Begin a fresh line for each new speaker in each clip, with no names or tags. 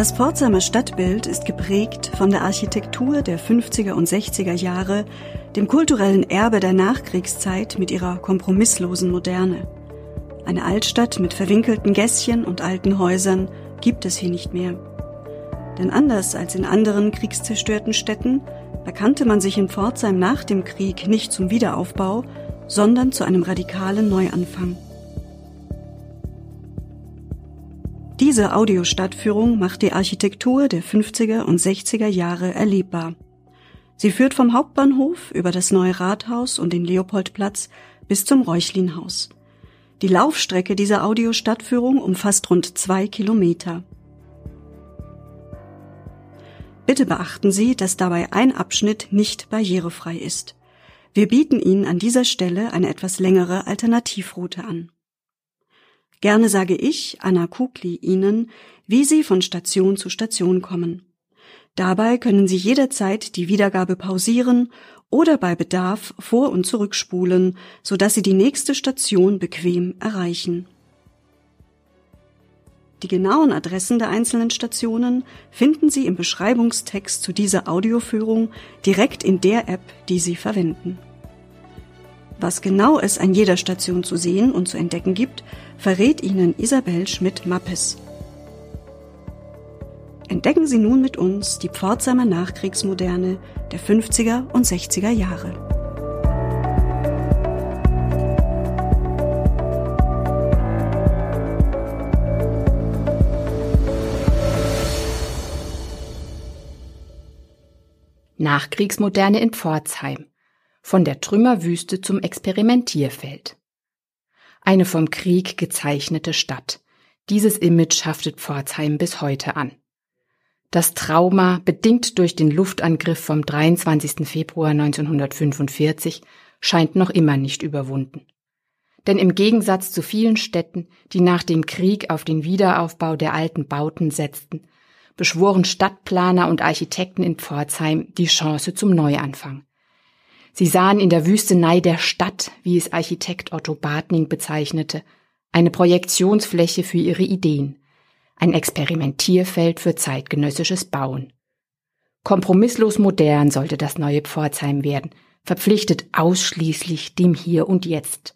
Das Pforzheimer Stadtbild ist geprägt von der Architektur der 50er und 60er Jahre, dem kulturellen Erbe der Nachkriegszeit mit ihrer kompromisslosen Moderne. Eine Altstadt mit verwinkelten Gässchen und alten Häusern gibt es hier nicht mehr. Denn anders als in anderen kriegszerstörten Städten bekannte man sich in Pforzheim nach dem Krieg nicht zum Wiederaufbau, sondern zu einem radikalen Neuanfang. Diese Audiostadtführung macht die Architektur der 50er und 60er Jahre erlebbar. Sie führt vom Hauptbahnhof über das neue Rathaus und den Leopoldplatz bis zum Räuchlinhaus. Die Laufstrecke dieser Audiostadtführung umfasst rund zwei Kilometer. Bitte beachten Sie, dass dabei ein Abschnitt nicht barrierefrei ist. Wir bieten Ihnen an dieser Stelle eine etwas längere Alternativroute an. Gerne sage ich, Anna Kugli, Ihnen, wie Sie von Station zu Station kommen. Dabei können Sie jederzeit die Wiedergabe pausieren oder bei Bedarf vor- und zurückspulen, sodass Sie die nächste Station bequem erreichen. Die genauen Adressen der einzelnen Stationen finden Sie im Beschreibungstext zu dieser Audioführung direkt in der App, die Sie verwenden. Was genau es an jeder Station zu sehen und zu entdecken gibt, verrät Ihnen Isabel Schmidt-Mappes. Entdecken Sie nun mit uns die Pforzheimer Nachkriegsmoderne der 50er und 60er Jahre.
Nachkriegsmoderne in Pforzheim von der Trümmerwüste zum Experimentierfeld. Eine vom Krieg gezeichnete Stadt. Dieses Image haftet Pforzheim bis heute an. Das Trauma, bedingt durch den Luftangriff vom 23. Februar 1945, scheint noch immer nicht überwunden. Denn im Gegensatz zu vielen Städten, die nach dem Krieg auf den Wiederaufbau der alten Bauten setzten, beschworen Stadtplaner und Architekten in Pforzheim die Chance zum Neuanfang. Sie sahen in der Wüstenei der Stadt, wie es Architekt Otto Bartning bezeichnete, eine Projektionsfläche für ihre Ideen, ein Experimentierfeld für zeitgenössisches Bauen. Kompromisslos modern sollte das neue Pforzheim werden, verpflichtet ausschließlich dem Hier und Jetzt.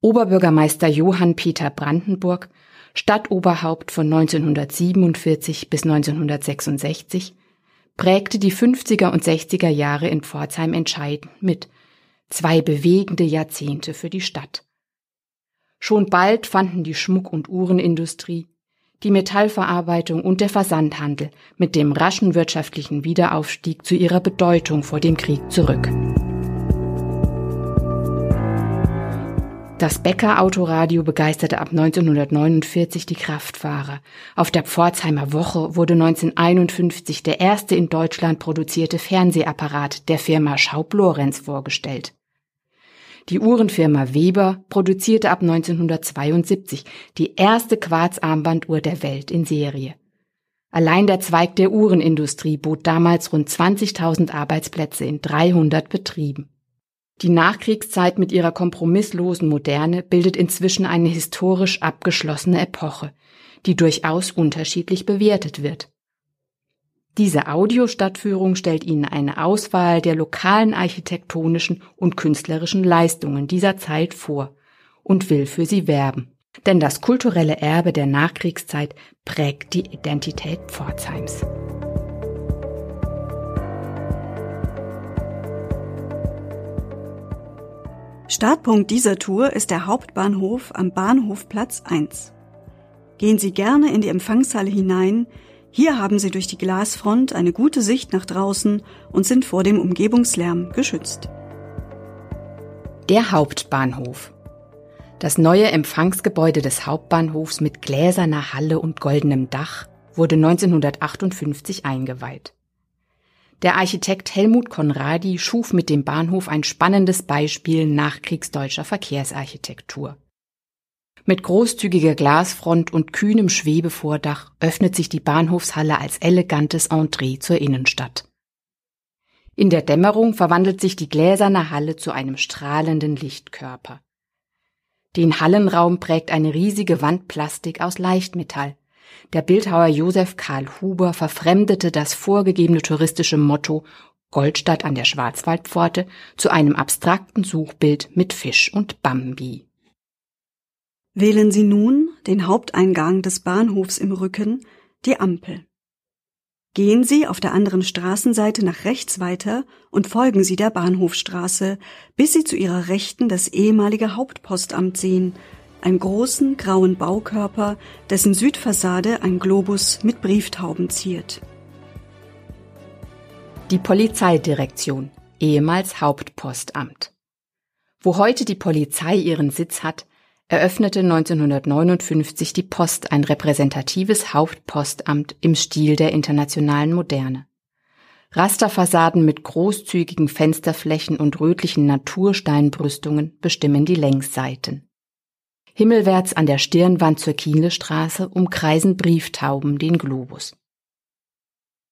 Oberbürgermeister Johann Peter Brandenburg, Stadtoberhaupt von 1947 bis 1966, prägte die 50er und 60er Jahre in Pforzheim entscheidend mit. Zwei bewegende Jahrzehnte für die Stadt. Schon bald fanden die Schmuck- und Uhrenindustrie, die Metallverarbeitung und der Versandhandel mit dem raschen wirtschaftlichen Wiederaufstieg zu ihrer Bedeutung vor dem Krieg zurück. Das Becker Autoradio begeisterte ab 1949 die Kraftfahrer. Auf der Pforzheimer Woche wurde 1951 der erste in Deutschland produzierte Fernsehapparat der Firma Schaub-Lorenz vorgestellt. Die Uhrenfirma Weber produzierte ab 1972 die erste Quarzarmbanduhr der Welt in Serie. Allein der Zweig der Uhrenindustrie bot damals rund 20.000 Arbeitsplätze in 300 Betrieben. Die Nachkriegszeit mit ihrer kompromisslosen Moderne bildet inzwischen eine historisch abgeschlossene Epoche, die durchaus unterschiedlich bewertet wird. Diese Audiostadtführung stellt Ihnen eine Auswahl der lokalen architektonischen und künstlerischen Leistungen dieser Zeit vor und will für sie werben. Denn das kulturelle Erbe der Nachkriegszeit prägt die Identität Pforzheims.
Startpunkt dieser Tour ist der Hauptbahnhof am Bahnhofplatz 1. Gehen Sie gerne in die Empfangshalle hinein. Hier haben Sie durch die Glasfront eine gute Sicht nach draußen und sind vor dem Umgebungslärm geschützt.
Der Hauptbahnhof. Das neue Empfangsgebäude des Hauptbahnhofs mit gläserner Halle und goldenem Dach wurde 1958 eingeweiht. Der Architekt Helmut Konradi schuf mit dem Bahnhof ein spannendes Beispiel nachkriegsdeutscher Verkehrsarchitektur. Mit großzügiger Glasfront und kühnem Schwebevordach öffnet sich die Bahnhofshalle als elegantes Entree zur Innenstadt. In der Dämmerung verwandelt sich die gläserne Halle zu einem strahlenden Lichtkörper. Den Hallenraum prägt eine riesige Wandplastik aus Leichtmetall, Der Bildhauer Josef Karl Huber verfremdete das vorgegebene touristische Motto Goldstadt an der Schwarzwaldpforte zu einem abstrakten Suchbild mit Fisch und Bambi.
Wählen Sie nun den Haupteingang des Bahnhofs im Rücken, die Ampel. Gehen Sie auf der anderen Straßenseite nach rechts weiter und folgen Sie der Bahnhofstraße, bis Sie zu Ihrer Rechten das ehemalige Hauptpostamt sehen, einen großen grauen Baukörper, dessen Südfassade ein Globus mit Brieftauben ziert.
Die Polizeidirektion, ehemals Hauptpostamt. Wo heute die Polizei ihren Sitz hat, eröffnete 1959 die Post ein repräsentatives Hauptpostamt im Stil der internationalen Moderne. Rasterfassaden mit großzügigen Fensterflächen und rötlichen Natursteinbrüstungen bestimmen die Längsseiten. Himmelwärts an der Stirnwand zur Kienlestraße umkreisen Brieftauben den Globus.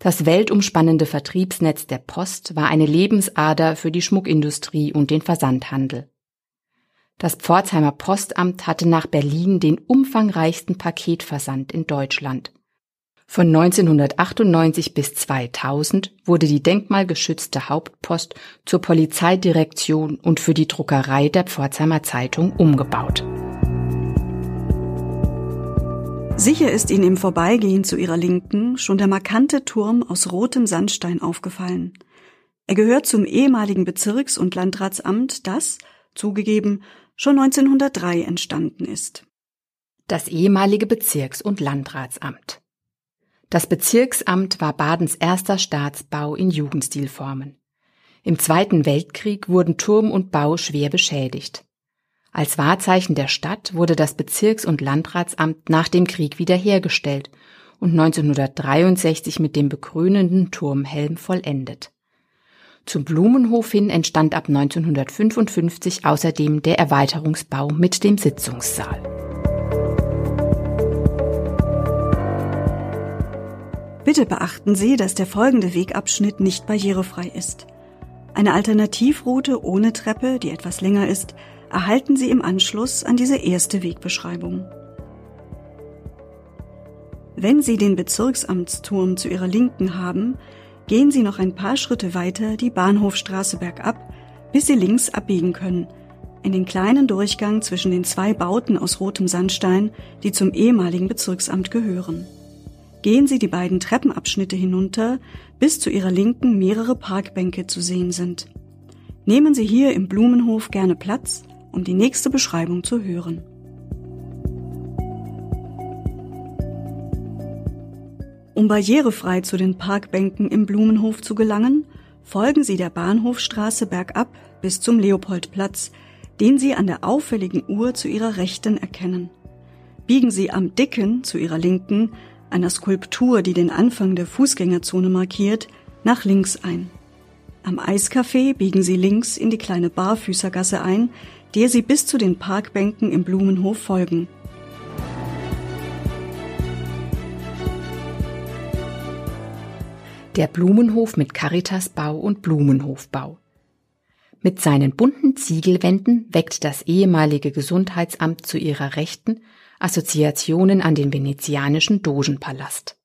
Das weltumspannende Vertriebsnetz der Post war eine Lebensader für die Schmuckindustrie und den Versandhandel. Das Pforzheimer Postamt hatte nach Berlin den umfangreichsten Paketversand in Deutschland. Von 1998 bis 2000 wurde die denkmalgeschützte Hauptpost zur Polizeidirektion und für die Druckerei der Pforzheimer Zeitung umgebaut.
Sicher ist Ihnen im Vorbeigehen zu Ihrer Linken schon der markante Turm aus rotem Sandstein aufgefallen. Er gehört zum ehemaligen Bezirks- und Landratsamt, das, zugegeben, schon 1903 entstanden ist.
Das ehemalige Bezirks- und Landratsamt. Das Bezirksamt war Badens erster Staatsbau in Jugendstilformen. Im Zweiten Weltkrieg wurden Turm und Bau schwer beschädigt. Als Wahrzeichen der Stadt wurde das Bezirks- und Landratsamt nach dem Krieg wiederhergestellt und 1963 mit dem bekrönenden Turmhelm vollendet. Zum Blumenhof hin entstand ab 1955 außerdem der Erweiterungsbau mit dem Sitzungssaal.
Bitte beachten Sie, dass der folgende Wegabschnitt nicht barrierefrei ist. Eine Alternativroute ohne Treppe, die etwas länger ist, erhalten Sie im Anschluss an diese erste Wegbeschreibung. Wenn Sie den Bezirksamtsturm zu Ihrer Linken haben, Gehen Sie noch ein paar Schritte weiter die Bahnhofstraße bergab, bis Sie links abbiegen können, in den kleinen Durchgang zwischen den zwei Bauten aus rotem Sandstein, die zum ehemaligen Bezirksamt gehören. Gehen Sie die beiden Treppenabschnitte hinunter, bis zu Ihrer Linken mehrere Parkbänke zu sehen sind. Nehmen Sie hier im Blumenhof gerne Platz, um die nächste Beschreibung zu hören. Um barrierefrei zu den Parkbänken im Blumenhof zu gelangen, folgen Sie der Bahnhofstraße bergab bis zum Leopoldplatz, den Sie an der auffälligen Uhr zu Ihrer Rechten erkennen. Biegen Sie am Dicken zu Ihrer Linken, einer Skulptur, die den Anfang der Fußgängerzone markiert, nach links ein. Am Eiscafé biegen Sie links in die kleine Barfüßergasse ein, der Sie bis zu den Parkbänken im Blumenhof folgen.
der Blumenhof mit Caritasbau und Blumenhofbau. Mit seinen bunten Ziegelwänden weckt das ehemalige Gesundheitsamt zu ihrer Rechten Assoziationen an den venezianischen Dogenpalast.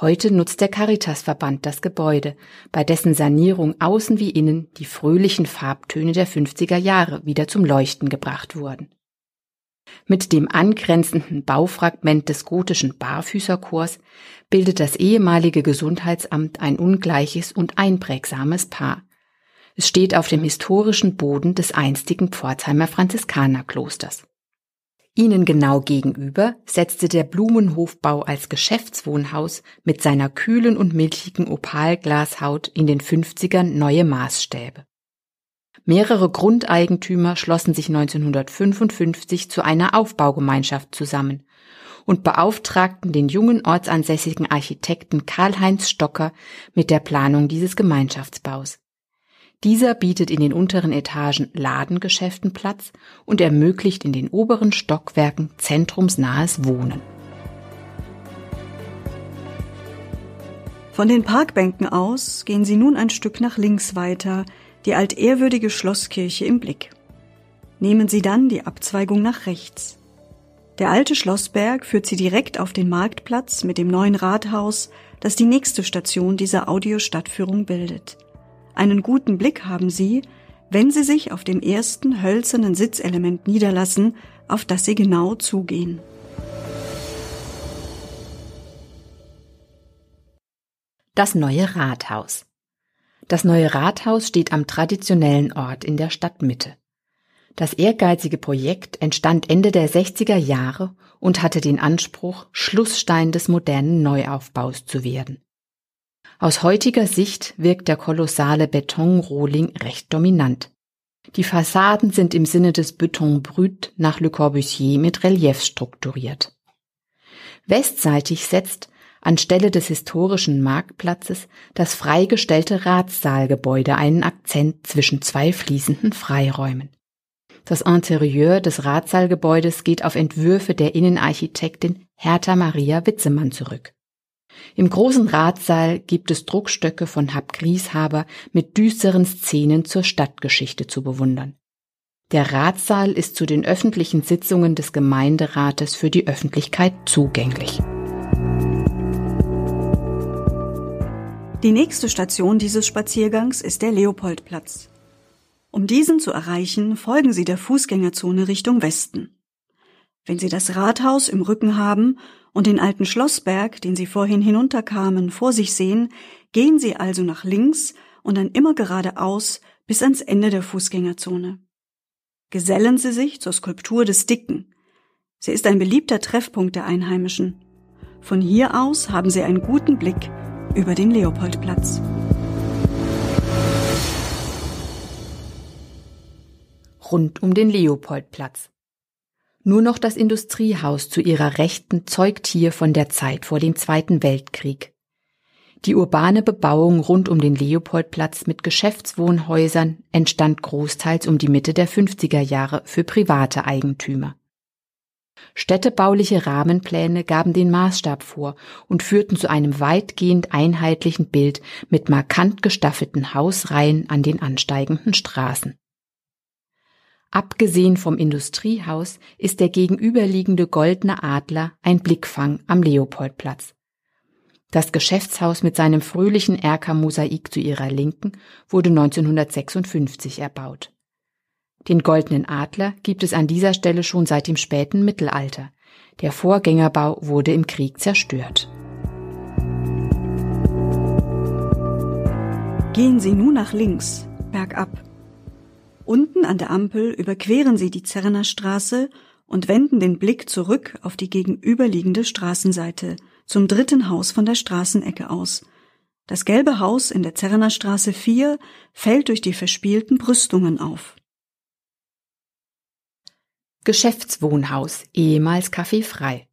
Heute nutzt der Caritasverband das Gebäude, bei dessen Sanierung außen wie innen die fröhlichen Farbtöne der 50er Jahre wieder zum Leuchten gebracht wurden. Mit dem angrenzenden Baufragment des gotischen Barfüßerchors bildet das ehemalige Gesundheitsamt ein ungleiches und einprägsames Paar. Es steht auf dem historischen Boden des einstigen Pforzheimer Franziskanerklosters. Ihnen genau gegenüber setzte der Blumenhofbau als Geschäftswohnhaus mit seiner kühlen und milchigen Opalglashaut in den 50ern neue Maßstäbe. Mehrere Grundeigentümer schlossen sich 1955 zu einer Aufbaugemeinschaft zusammen und beauftragten den jungen ortsansässigen Architekten Karl-Heinz Stocker mit der Planung dieses Gemeinschaftsbaus. Dieser bietet in den unteren Etagen Ladengeschäften Platz und ermöglicht in den oberen Stockwerken zentrumsnahes Wohnen.
Von den Parkbänken aus gehen Sie nun ein Stück nach links weiter die altehrwürdige Schlosskirche im Blick. Nehmen Sie dann die Abzweigung nach rechts. Der alte Schlossberg führt sie direkt auf den Marktplatz mit dem neuen Rathaus, das die nächste Station dieser Audiostadtführung bildet. Einen guten Blick haben Sie, wenn Sie sich auf dem ersten hölzernen Sitzelement niederlassen, auf das Sie genau zugehen.
Das neue Rathaus. Das neue Rathaus steht am traditionellen Ort in der Stadtmitte. Das ehrgeizige Projekt entstand Ende der 60er Jahre und hatte den Anspruch, Schlussstein des modernen Neuaufbaus zu werden. Aus heutiger Sicht wirkt der kolossale Betonrohling recht dominant. Die Fassaden sind im Sinne des Beton Brut nach Le Corbusier mit Reliefs strukturiert. Westseitig setzt anstelle des historischen Marktplatzes das freigestellte Ratssaalgebäude einen Akzent zwischen zwei fließenden Freiräumen. Das Interieur des Ratsaalgebäudes geht auf Entwürfe der Innenarchitektin Hertha Maria Witzemann zurück. Im großen Ratssaal gibt es Druckstöcke von Hab Grieshaber mit düsteren Szenen zur Stadtgeschichte zu bewundern. Der Ratssaal ist zu den öffentlichen Sitzungen des Gemeinderates für die Öffentlichkeit zugänglich.
Die nächste Station dieses Spaziergangs ist der Leopoldplatz. Um diesen zu erreichen, folgen Sie der Fußgängerzone Richtung Westen. Wenn Sie das Rathaus im Rücken haben und den alten Schlossberg, den Sie vorhin hinunterkamen, vor sich sehen, gehen Sie also nach links und dann immer geradeaus bis ans Ende der Fußgängerzone. Gesellen Sie sich zur Skulptur des Dicken. Sie ist ein beliebter Treffpunkt der Einheimischen. Von hier aus haben Sie einen guten Blick über den Leopoldplatz.
rund um den Leopoldplatz. Nur noch das Industriehaus zu ihrer Rechten zeugt hier von der Zeit vor dem Zweiten Weltkrieg. Die urbane Bebauung rund um den Leopoldplatz mit Geschäftswohnhäusern entstand großteils um die Mitte der 50er Jahre für private Eigentümer. Städtebauliche Rahmenpläne gaben den Maßstab vor und führten zu einem weitgehend einheitlichen Bild mit markant gestaffelten Hausreihen an den ansteigenden Straßen. Abgesehen vom Industriehaus ist der gegenüberliegende Goldene Adler ein Blickfang am Leopoldplatz. Das Geschäftshaus mit seinem fröhlichen Erkermosaik zu ihrer Linken wurde 1956 erbaut. Den Goldenen Adler gibt es an dieser Stelle schon seit dem späten Mittelalter. Der Vorgängerbau wurde im Krieg zerstört.
Gehen Sie nun nach links, bergab. Unten an der Ampel überqueren sie die Zerner Straße und wenden den Blick zurück auf die gegenüberliegende Straßenseite, zum dritten Haus von der Straßenecke aus. Das gelbe Haus in der Zerner Straße 4 fällt durch die verspielten Brüstungen auf.
Geschäftswohnhaus, ehemals Café frei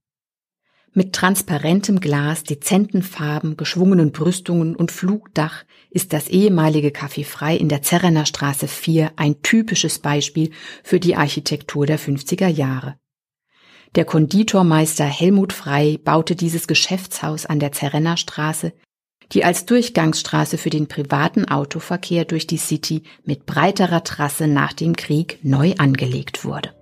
mit transparentem Glas, dezenten Farben, geschwungenen Brüstungen und Flugdach ist das ehemalige Café Frei in der Zerrener Straße 4 ein typisches Beispiel für die Architektur der 50er Jahre. Der Konditormeister Helmut Frei baute dieses Geschäftshaus an der Zerrenner Straße, die als Durchgangsstraße für den privaten Autoverkehr durch die City mit breiterer Trasse nach dem Krieg neu angelegt wurde.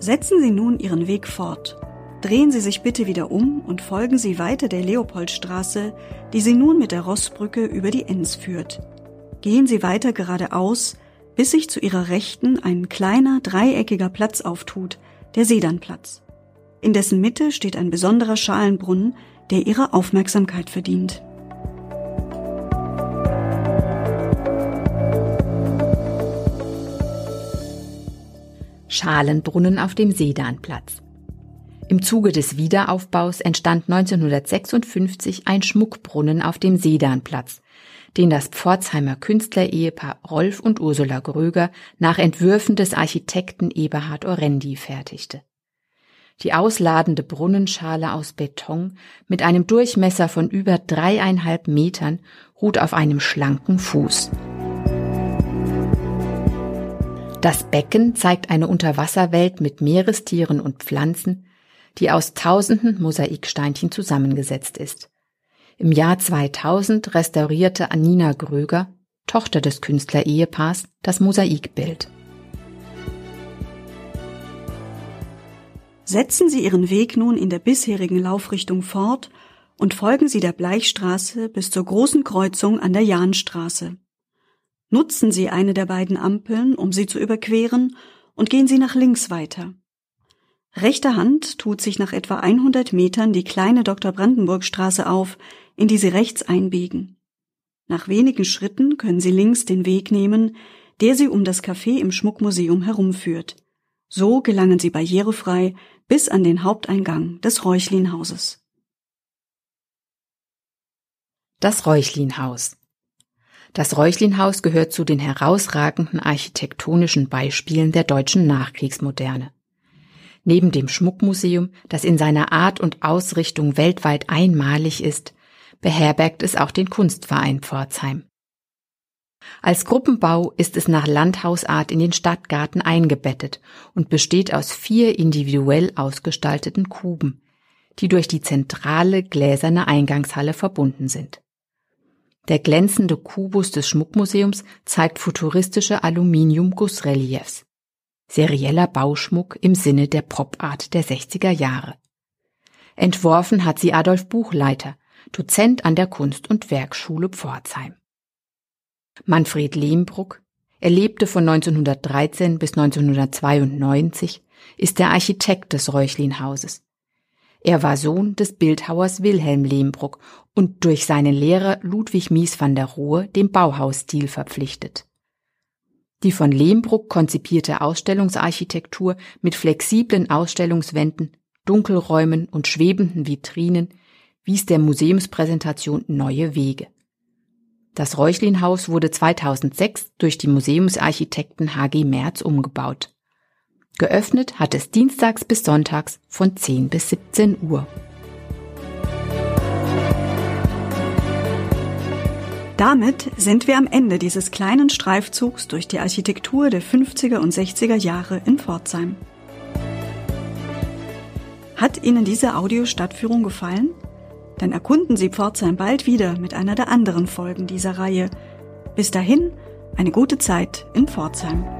Setzen Sie nun Ihren Weg fort. Drehen Sie sich bitte wieder um und folgen Sie weiter der Leopoldstraße, die Sie nun mit der Rossbrücke über die Enns führt. Gehen Sie weiter geradeaus, bis sich zu Ihrer Rechten ein kleiner dreieckiger Platz auftut, der Sedernplatz. In dessen Mitte steht ein besonderer Schalenbrunnen, der Ihre Aufmerksamkeit verdient.
Schalenbrunnen auf dem Sedanplatz. Im Zuge des Wiederaufbaus entstand 1956 ein Schmuckbrunnen auf dem Sedanplatz, den das Pforzheimer Künstlerehepaar Rolf und Ursula Gröger nach Entwürfen des Architekten Eberhard Orendi fertigte. Die ausladende Brunnenschale aus Beton mit einem Durchmesser von über dreieinhalb Metern ruht auf einem schlanken Fuß. Das Becken zeigt eine Unterwasserwelt mit Meerestieren und Pflanzen, die aus tausenden Mosaiksteinchen zusammengesetzt ist. Im Jahr 2000 restaurierte Anina Gröger, Tochter des Künstlerehepaars, das Mosaikbild.
Setzen Sie Ihren Weg nun in der bisherigen Laufrichtung fort und folgen Sie der Bleichstraße bis zur großen Kreuzung an der Jahnstraße. Nutzen Sie eine der beiden Ampeln, um sie zu überqueren, und gehen Sie nach links weiter. Rechter Hand tut sich nach etwa 100 Metern die kleine Dr. Brandenburg Straße auf, in die Sie rechts einbiegen. Nach wenigen Schritten können Sie links den Weg nehmen, der Sie um das Café im Schmuckmuseum herumführt. So gelangen Sie barrierefrei bis an den Haupteingang des Räuchlinhauses.
Das Räuchlinhaus Das Räuchlinhaus gehört zu den herausragenden architektonischen Beispielen der deutschen Nachkriegsmoderne. Neben dem Schmuckmuseum, das in seiner Art und Ausrichtung weltweit einmalig ist, beherbergt es auch den Kunstverein Pforzheim. Als Gruppenbau ist es nach Landhausart in den Stadtgarten eingebettet und besteht aus vier individuell ausgestalteten Kuben, die durch die zentrale gläserne Eingangshalle verbunden sind. Der glänzende Kubus des Schmuckmuseums zeigt futuristische Aluminium-Gussreliefs serieller Bauschmuck im Sinne der Pop-Art der 60er Jahre. Entworfen hat sie Adolf Buchleiter, Dozent an der Kunst- und Werkschule Pforzheim. Manfred Lehmbruck, er lebte von 1913 bis 1992, ist der Architekt des Räuchlinhauses. Er war Sohn des Bildhauers Wilhelm Lehmbruck und durch seinen Lehrer Ludwig Mies van der Rohe dem Bauhausstil verpflichtet. Die von Lehmbruck konzipierte Ausstellungsarchitektur mit flexiblen Ausstellungswänden, Dunkelräumen und schwebenden Vitrinen wies der Museumspräsentation neue Wege. Das Räuchlinhaus wurde 2006 durch die Museumsarchitekten HG Merz umgebaut. Geöffnet hat es dienstags bis sonntags von 10 bis 17 Uhr.
Damit sind wir am Ende dieses kleinen Streifzugs durch die Architektur der 50er und 60er Jahre in Pforzheim. Hat Ihnen diese Audiostadtführung gefallen? Dann erkunden Sie Pforzheim bald wieder mit einer der anderen Folgen dieser Reihe. Bis dahin, eine gute Zeit in Pforzheim.